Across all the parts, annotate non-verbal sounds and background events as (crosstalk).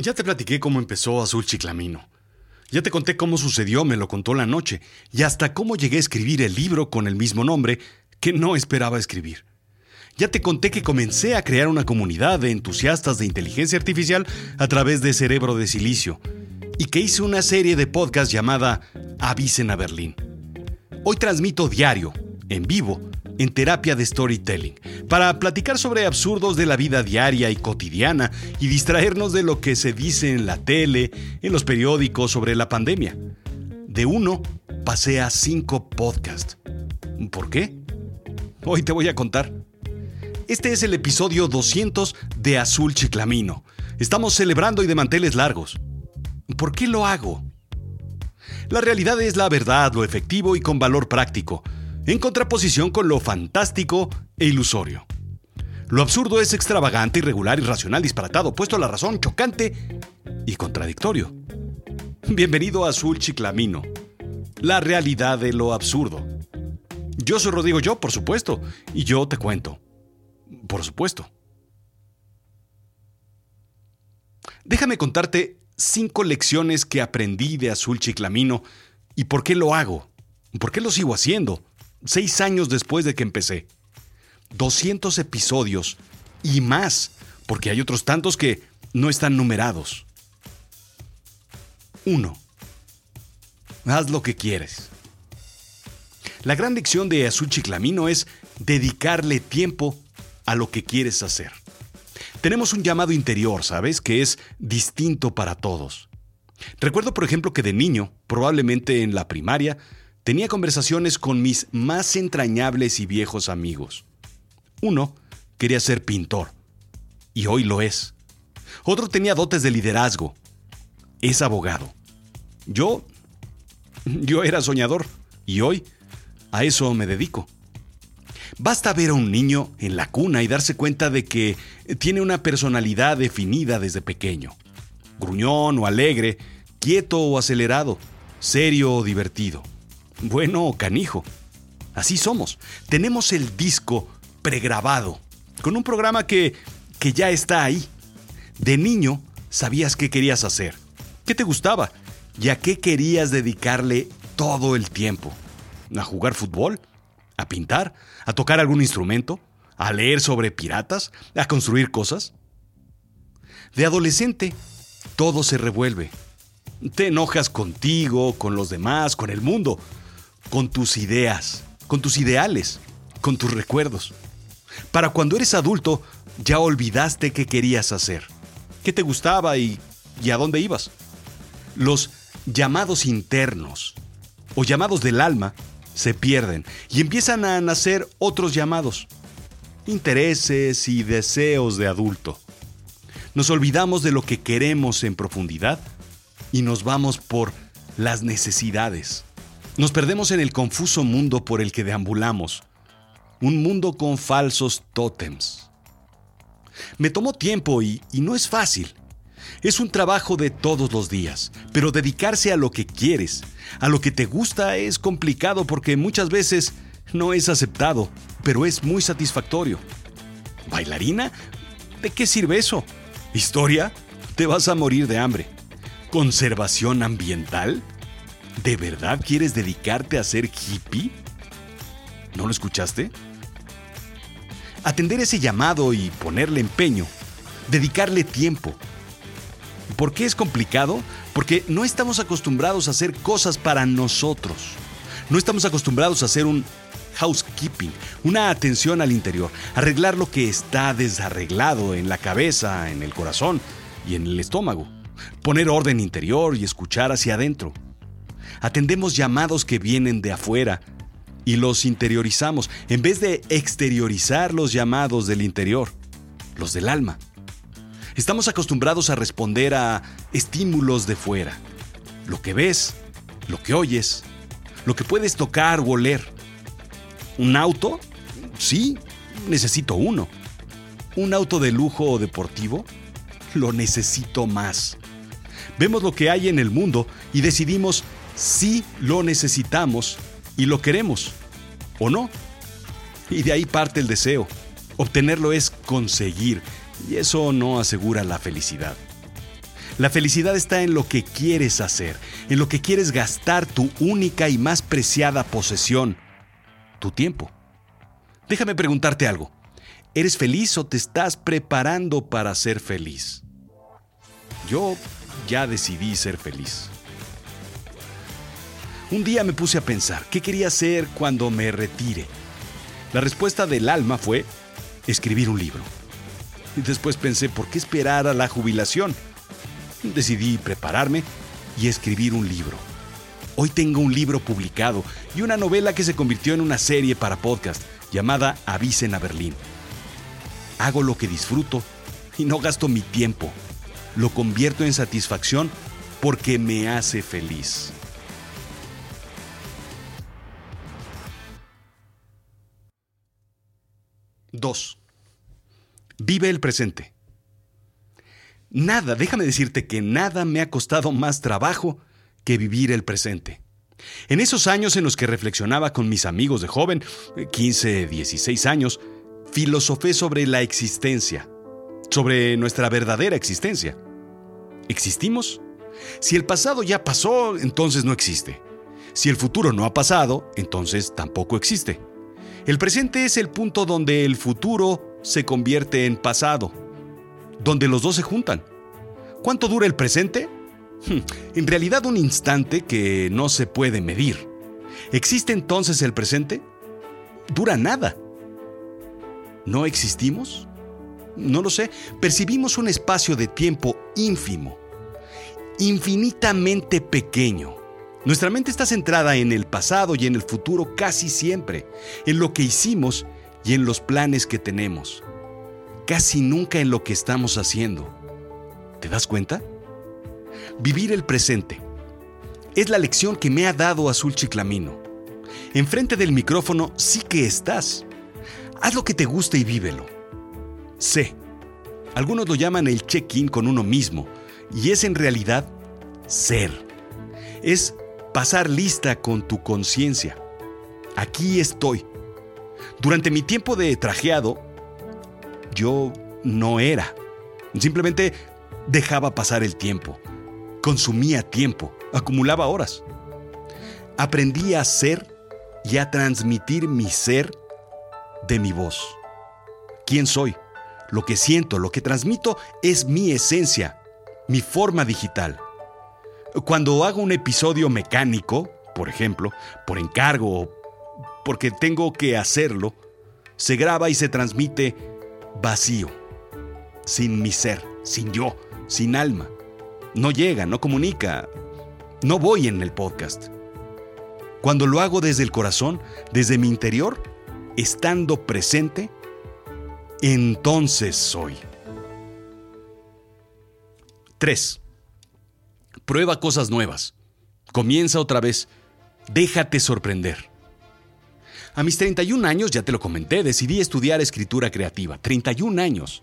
Ya te platiqué cómo empezó Azul Chiclamino. Ya te conté cómo sucedió, me lo contó la noche, y hasta cómo llegué a escribir el libro con el mismo nombre que no esperaba escribir. Ya te conté que comencé a crear una comunidad de entusiastas de inteligencia artificial a través de Cerebro de Silicio, y que hice una serie de podcast llamada Avisen a Berlín. Hoy transmito diario, en vivo, en terapia de storytelling, para platicar sobre absurdos de la vida diaria y cotidiana y distraernos de lo que se dice en la tele, en los periódicos sobre la pandemia. De uno pasé a cinco podcasts. ¿Por qué? Hoy te voy a contar. Este es el episodio 200 de Azul Chiclamino. Estamos celebrando y de manteles largos. ¿Por qué lo hago? La realidad es la verdad, lo efectivo y con valor práctico en contraposición con lo fantástico e ilusorio. Lo absurdo es extravagante, irregular, irracional, disparatado, puesto a la razón, chocante y contradictorio. Bienvenido a Azul Chiclamino, la realidad de lo absurdo. Yo soy Rodrigo Yo, por supuesto, y yo te cuento. Por supuesto. Déjame contarte cinco lecciones que aprendí de Azul Chiclamino y por qué lo hago, por qué lo sigo haciendo seis años después de que empecé. 200 episodios y más, porque hay otros tantos que no están numerados. 1. Haz lo que quieres. La gran lección de Azul Chiclamino es dedicarle tiempo a lo que quieres hacer. Tenemos un llamado interior, ¿sabes? Que es distinto para todos. Recuerdo, por ejemplo, que de niño, probablemente en la primaria, tenía conversaciones con mis más entrañables y viejos amigos. Uno quería ser pintor, y hoy lo es. Otro tenía dotes de liderazgo, es abogado. Yo, yo era soñador, y hoy a eso me dedico. Basta ver a un niño en la cuna y darse cuenta de que tiene una personalidad definida desde pequeño. Gruñón o alegre, quieto o acelerado, serio o divertido bueno canijo. Así somos. Tenemos el disco pregrabado, con un programa que, que ya está ahí. De niño sabías qué querías hacer, qué te gustaba y a qué querías dedicarle todo el tiempo. ¿A jugar fútbol? ¿A pintar? ¿A tocar algún instrumento? ¿A leer sobre piratas? ¿A construir cosas? De adolescente, todo se revuelve. Te enojas contigo, con los demás, con el mundo con tus ideas, con tus ideales, con tus recuerdos. Para cuando eres adulto, ya olvidaste qué querías hacer, qué te gustaba y, y a dónde ibas. Los llamados internos o llamados del alma se pierden y empiezan a nacer otros llamados, intereses y deseos de adulto. Nos olvidamos de lo que queremos en profundidad y nos vamos por las necesidades. Nos perdemos en el confuso mundo por el que deambulamos, un mundo con falsos tótems. Me tomó tiempo y, no es fácil. Es un trabajo de todos los días, pero dedicarse a lo que quieres, a lo que te gusta es complicado porque muchas veces no es aceptado, pero es muy satisfactorio. ¿Bailarina? ¿De qué sirve eso? ¿Historia? Te vas a morir de hambre. ¿Conservación ambiental? ¿De verdad quieres dedicarte a ser hippie? ¿No lo escuchaste? Atender ese llamado y ponerle empeño, dedicarle tiempo. ¿Por qué es complicado? Porque no estamos acostumbrados a hacer cosas para nosotros. No estamos acostumbrados a hacer un housekeeping, una atención al interior, arreglar lo que está desarreglado en la cabeza, en el corazón y en el estómago, poner orden interior y escuchar hacia adentro. Atendemos llamados que vienen de afuera y los interiorizamos en vez de exteriorizar los llamados del interior, los del alma. Estamos acostumbrados a responder a estímulos de fuera. Lo que ves, lo que oyes, lo que puedes tocar o oler. ¿Un auto? Sí, necesito uno. ¿Un auto de lujo o deportivo? Lo necesito más. Vemos lo que hay en el mundo y decidimos si lo necesitamos y lo queremos, ¿o no? Y de ahí parte el deseo. Obtenerlo es conseguir, y eso no asegura la felicidad. La felicidad está en lo que quieres hacer, en lo que quieres gastar tu única y más preciada posesión, tu tiempo. Déjame preguntarte algo. ¿Eres feliz o te estás preparando para ser feliz? Yo ya decidí ser feliz. Un día me puse a pensar, ¿qué quería hacer cuando me retire? La respuesta del alma fue escribir un libro. Y después pensé, ¿por qué esperar a la jubilación? Decidí prepararme y escribir un libro. Hoy tengo un libro publicado y una novela que se convirtió en una serie para podcast llamada Avisen a Berlín. Hago lo que disfruto y no gasto mi tiempo. Lo convierto en satisfacción porque me hace feliz. Dos. Vive el presente. Nada, déjame decirte que nada me ha costado más trabajo que vivir el presente. En esos años en los que reflexionaba con mis amigos de joven, 15, 16 años, filosofé sobre la existencia, sobre nuestra verdadera existencia. ¿Existimos? Si el pasado ya pasó, entonces no existe. Si el futuro no ha pasado, entonces tampoco existe. El presente es el punto donde el futuro se convierte en pasado, donde los dos se juntan. ¿Cuánto dura el presente? Hmm, en realidad un instante que no se puede medir. ¿Existe entonces el presente? Dura nada. ¿No existimos? No lo sé. Percibimos un espacio de tiempo ínfimo, infinitamente pequeño. Nuestra mente está centrada en el pasado y en el futuro casi siempre, en lo que hicimos y en los planes que tenemos, casi nunca en lo que estamos haciendo. ¿Te das cuenta? Vivir el presente es la lección que me ha dado Azul Chiclamino. Enfrente del micrófono sí que estás. Haz lo que te guste y vívelo. Sé. Algunos lo llaman el check-in con uno mismo, y es en realidad ser. Es pasar lista con tu conciencia. Aquí estoy. Durante mi tiempo de trajeado, yo no era. Simplemente dejaba pasar el tiempo. Consumía tiempo, acumulaba horas. Aprendí a ser y a transmitir mi ser de mi voz. ¿Quién soy? Lo que siento, lo que transmito es mi esencia, mi forma digital. Cuando hago un episodio mecánico, por ejemplo, por encargo o porque tengo que hacerlo, se graba y se transmite vacío, sin mi ser, sin yo, sin alma. No llega, no comunica, no voy en el podcast. Cuando lo hago desde el corazón, desde mi interior, estando presente, entonces soy. 3. Prueba cosas nuevas. Comienza otra vez. Déjate sorprender. A mis 31 años, ya te lo comenté, decidí estudiar escritura creativa. 31 años.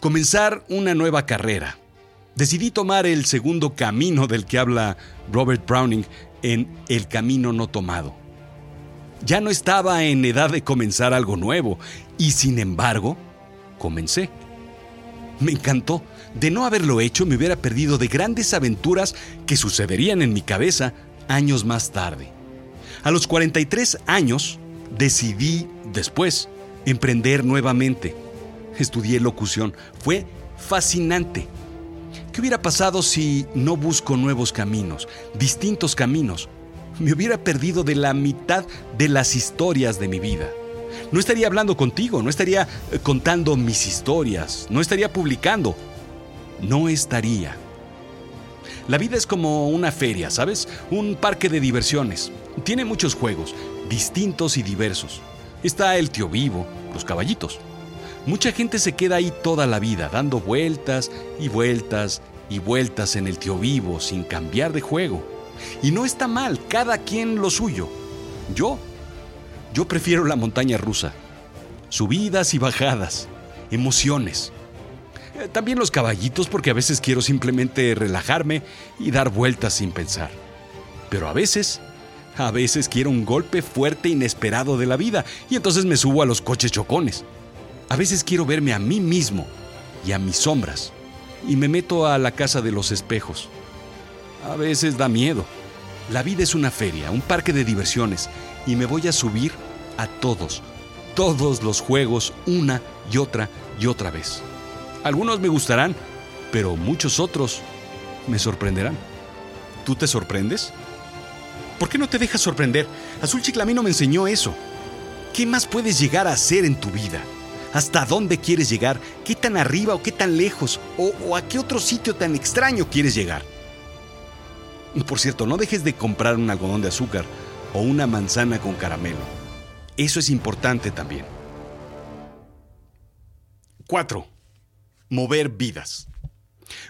Comenzar una nueva carrera. Decidí tomar el segundo camino del que habla Robert Browning en El Camino No Tomado. Ya no estaba en edad de comenzar algo nuevo y sin embargo, comencé. Me encantó. De no haberlo hecho me hubiera perdido de grandes aventuras que sucederían en mi cabeza años más tarde. A los 43 años decidí después emprender nuevamente. Estudié locución. Fue fascinante. ¿Qué hubiera pasado si no busco nuevos caminos, distintos caminos? Me hubiera perdido de la mitad de las historias de mi vida. No estaría hablando contigo, no estaría eh, contando mis historias, no estaría publicando. No estaría. La vida es como una feria, ¿sabes? Un parque de diversiones. Tiene muchos juegos, distintos y diversos. Está el tío vivo, los caballitos. Mucha gente se queda ahí toda la vida, dando vueltas y vueltas y vueltas en el tío vivo sin cambiar de juego. Y no está mal, cada quien lo suyo. Yo, yo prefiero la montaña rusa. Subidas y bajadas, emociones. Eh, también los caballitos porque a veces quiero simplemente relajarme y dar vueltas sin pensar. Pero a veces a veces quiero un golpe fuerte inesperado de la vida y entonces me subo a los coches chocones. A veces quiero verme a mí mismo y a mis sombras. y me meto a la casa de los espejos. A veces da miedo. La vida es una feria, un parque de diversiones, y me voy a subir a todos, todos los juegos una y otra y otra vez. Algunos me gustarán, pero muchos otros me sorprenderán. ¿Tú te sorprendes? ¿Por qué no te dejas sorprender? Azul Chiclamino me enseñó eso. ¿Qué más puedes llegar a hacer en tu vida? ¿Hasta dónde quieres llegar? ¿Qué tan arriba o qué tan lejos? ¿O, a qué otro sitio tan extraño quieres llegar? Por cierto, no dejes de comprar un algodón de azúcar o una manzana con caramelo. Eso es importante también. 4. Mover vidas.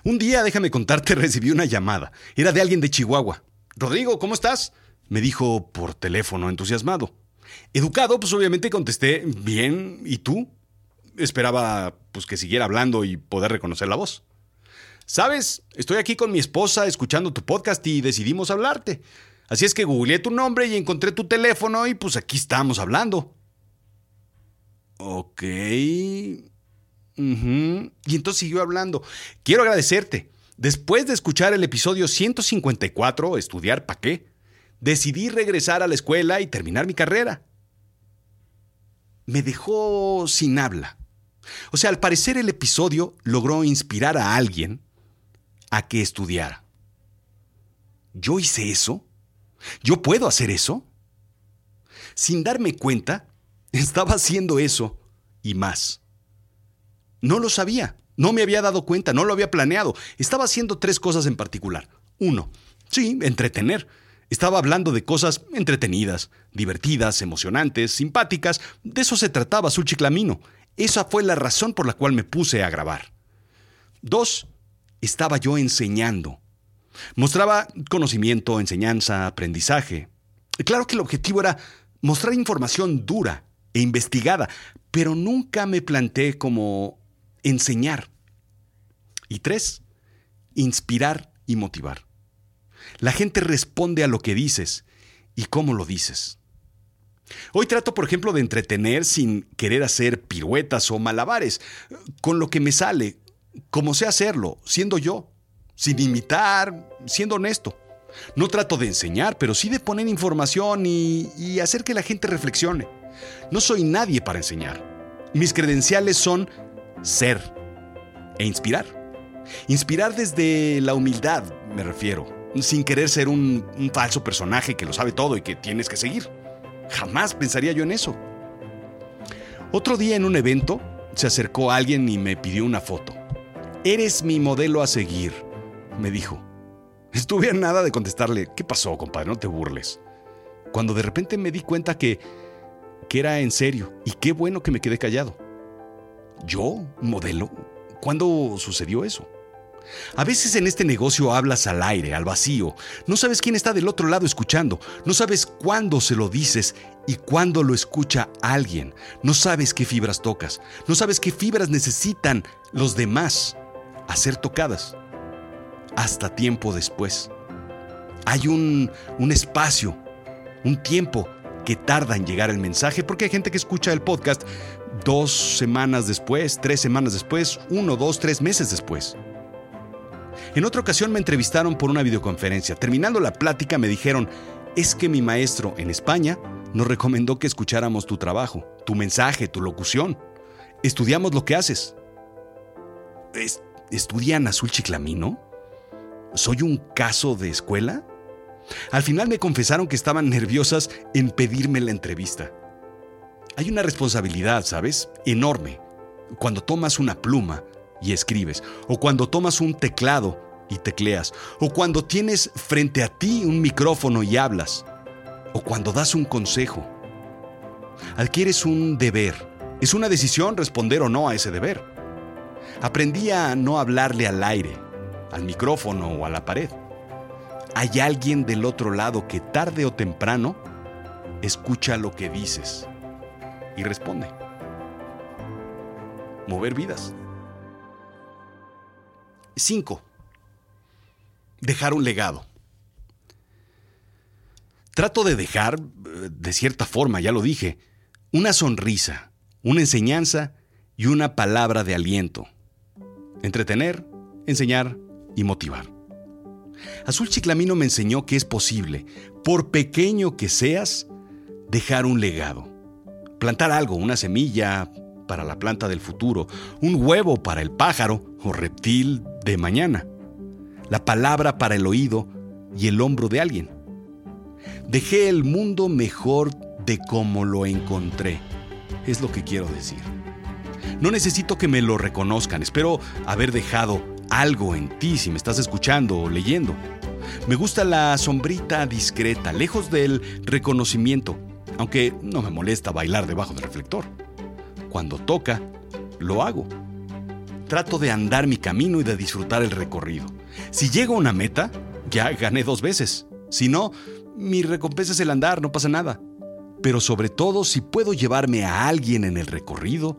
Un día, déjame contarte, (laughs) recibí una llamada. Era de alguien de Chihuahua. Rodrigo, ¿cómo estás? Me dijo por teléfono, entusiasmado. Educado, pues obviamente contesté, bien, ¿y tú? Esperaba pues que siguiera hablando y poder reconocer la voz. Sabes, estoy aquí con mi esposa escuchando tu podcast y decidimos hablarte. Así es que googleé tu nombre y encontré tu teléfono y pues aquí estamos hablando. Ok. Y entonces siguió hablando. Quiero agradecerte. Después de escuchar el episodio 154, Estudiar pa' qué, decidí regresar a la escuela y terminar mi carrera. Me dejó sin habla. O sea, al parecer el episodio logró inspirar a alguien a que estudiara. ¿Yo hice eso? ¿Yo puedo hacer eso? Sin darme cuenta, estaba haciendo eso y más. No lo sabía, no me había dado cuenta, no lo había planeado. Estaba haciendo tres cosas en particular. Uno, sí, entretener. Estaba hablando de cosas entretenidas, divertidas, emocionantes, simpáticas. De eso se trataba su chiclamino. Esa fue la razón por la cual me puse a grabar. Dos, estaba yo enseñando. Mostraba conocimiento, enseñanza, aprendizaje. Claro que el objetivo era mostrar información dura e investigada, pero nunca me planteé como enseñar. Y tres, inspirar y motivar. La gente responde a lo que dices y cómo lo dices. Hoy trato, por ejemplo, de entretener sin querer hacer piruetas o malabares, con lo que me sale, como sé hacerlo, siendo yo, sin imitar, siendo honesto. No trato de enseñar, pero sí de poner información y, hacer que la gente reflexione. No soy nadie para enseñar. Mis credenciales son ser e inspirar. Inspirar desde la humildad, me refiero sin querer ser un, falso personaje que lo sabe todo y que tienes que seguir. Jamás pensaría yo en eso. Otro día en un evento se acercó alguien y me pidió una foto. Eres mi modelo a seguir, me dijo. Estuve a nada de contestarle, ¿qué pasó, compadre? No te burles. Cuando de repente me di cuenta que, que era en serio y qué bueno que me quedé callado. ¿Yo? ¿Modelo? ¿Cuándo sucedió eso? A veces en este negocio hablas al aire, al vacío. No sabes quién está del otro lado escuchando. No sabes cuándo se lo dices y cuándo lo escucha alguien. No sabes qué fibras tocas. No sabes qué fibras necesitan los demás a ser tocadas. Hasta tiempo después. Hay un, un espacio, un tiempo que tarda en llegar el mensaje porque hay gente que escucha el podcast dos semanas después, tres semanas después, uno, dos, tres meses después. En otra ocasión me entrevistaron por una videoconferencia. Terminando la plática me dijeron, es que mi maestro en España nos recomendó que escucháramos tu trabajo, tu mensaje, tu locución. Estudiamos lo que haces. ¿Estudian Azul Chiclamino? ¿Soy un caso de escuela? Al final me confesaron que estaban nerviosas en pedirme la entrevista. Hay una responsabilidad, ¿sabes? Enorme. Cuando tomas una pluma y escribes, o cuando tomas un teclado y tecleas, o cuando tienes frente a ti un micrófono y hablas, o cuando das un consejo. Adquieres un deber. Es una decisión responder o no a ese deber. Aprendí a no hablarle al aire, al micrófono o a la pared. Hay alguien del otro lado que tarde o temprano escucha lo que dices y responde. Mover vidas. 5. Dejar un legado. Trato de dejar, eh, de cierta forma, ya lo dije, una sonrisa, una enseñanza y una palabra de aliento. Entretener, enseñar y motivar. Azul Chiclamino me enseñó que es posible, por pequeño que seas, dejar un legado. Plantar algo, una semilla para la planta del futuro, un huevo para el pájaro o reptil de mañana, la palabra para el oído y el hombro de alguien. Dejé el mundo mejor de como lo encontré, es lo que quiero decir. No necesito que me lo reconozcan, espero haber dejado algo en ti si me estás escuchando o leyendo. Me gusta la sombrita discreta, lejos del reconocimiento, aunque no me molesta bailar debajo del reflector. Cuando toca, lo hago. Trato de andar mi camino y de disfrutar el recorrido. Si llego a una meta, ya gané dos veces. Si no, mi recompensa es el andar, no pasa nada. Pero sobre todo, si puedo llevarme a alguien en el recorrido,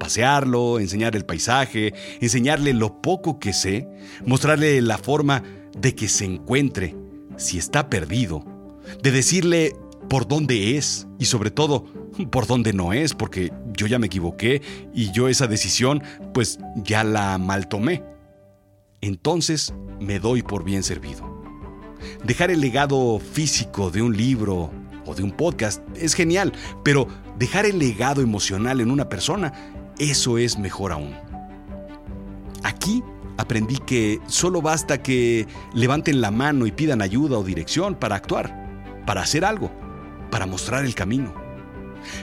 pasearlo, enseñar el paisaje, enseñarle lo poco que sé, mostrarle la forma de que se encuentre si está perdido, de decirle por dónde es y sobre todo por dónde no es, porque yo ya me equivoqué y yo esa decisión pues ya la mal tomé. Entonces me doy por bien servido. Dejar el legado físico de un libro o de un podcast es genial, pero dejar el legado emocional en una persona eso es mejor aún. Aquí aprendí que solo basta que levanten la mano y pidan ayuda o dirección para actuar, para hacer algo, para mostrar el camino.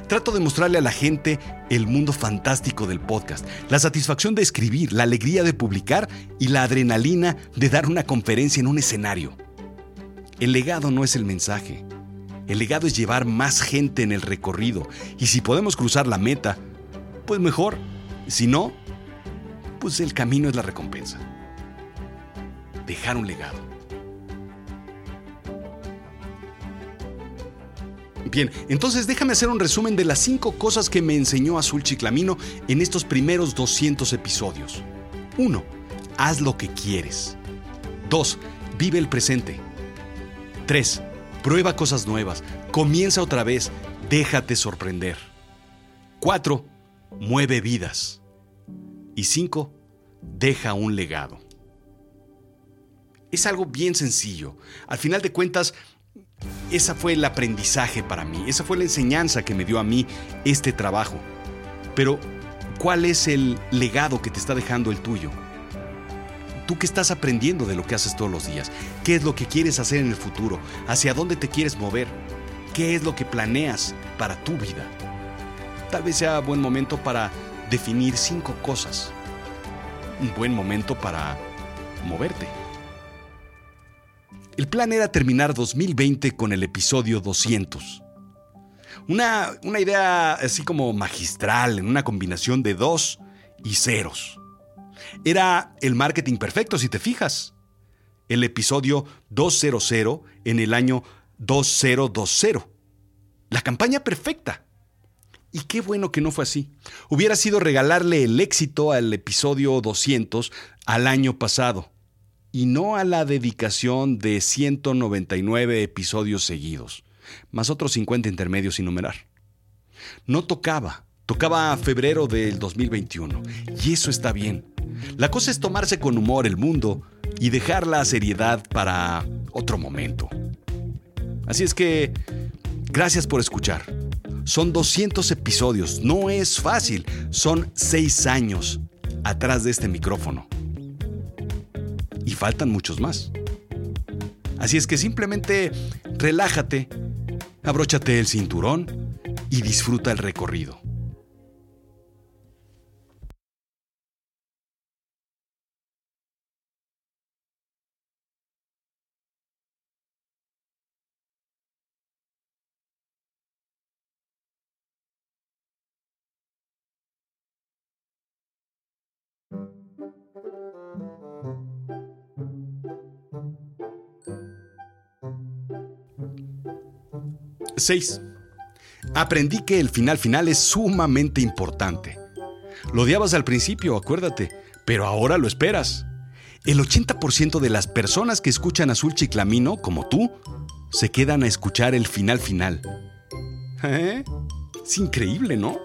Trato de mostrarle a la gente el mundo fantástico del podcast, la satisfacción de escribir, la alegría de publicar y la adrenalina de dar una conferencia en un escenario. El legado no es el mensaje. El legado es llevar más gente en el recorrido y si podemos cruzar la meta, pues mejor. Si no, pues el camino es la recompensa. Dejar un legado. Bien, entonces déjame hacer un resumen de las cinco cosas que me enseñó Azul Chiclamino en estos primeros 200 episodios. 1. Haz lo que quieres. 2. Vive el presente. 3. Prueba cosas nuevas. Comienza otra vez. Déjate sorprender. 4 mueve vidas. Y cinco, deja un legado. Es algo bien sencillo. Al final de cuentas, esa fue el aprendizaje para mí, esa fue la enseñanza que me dio a mí este trabajo. Pero, ¿cuál es el legado que te está dejando el tuyo? ¿Tú qué estás aprendiendo de lo que haces todos los días? ¿Qué es lo que quieres hacer en el futuro? ¿Hacia dónde te quieres mover? ¿Qué es lo que planeas para tu vida? Tal vez sea buen momento para definir cinco cosas. Un buen momento para moverte. El plan era terminar 2020 con el episodio 200. Una, una idea así como magistral, en una combinación de dos y ceros. Era el marketing perfecto, si te fijas. El episodio 200 en el año 2020. La campaña perfecta. Y qué bueno que no fue así. Hubiera sido regalarle el éxito al episodio 200 al año pasado y no a la dedicación de 199 episodios seguidos, más otros 50 intermedios sin numerar. No tocaba, tocaba febrero del 2021 y eso está bien. La cosa es tomarse con humor el mundo y dejar la seriedad para otro momento. Así es que, gracias por escuchar. Son 200 episodios, no es fácil, son 6 años atrás de este micrófono. Y faltan muchos más. Así es que simplemente relájate, abróchate el cinturón y disfruta el recorrido. 6. Aprendí que el final final es sumamente importante. Lo odiabas al principio, acuérdate, pero ahora lo esperas. El 80% de las personas que escuchan Azul Chiclamino, como tú, se quedan a escuchar el final final. ¿Eh? Es increíble, ¿no?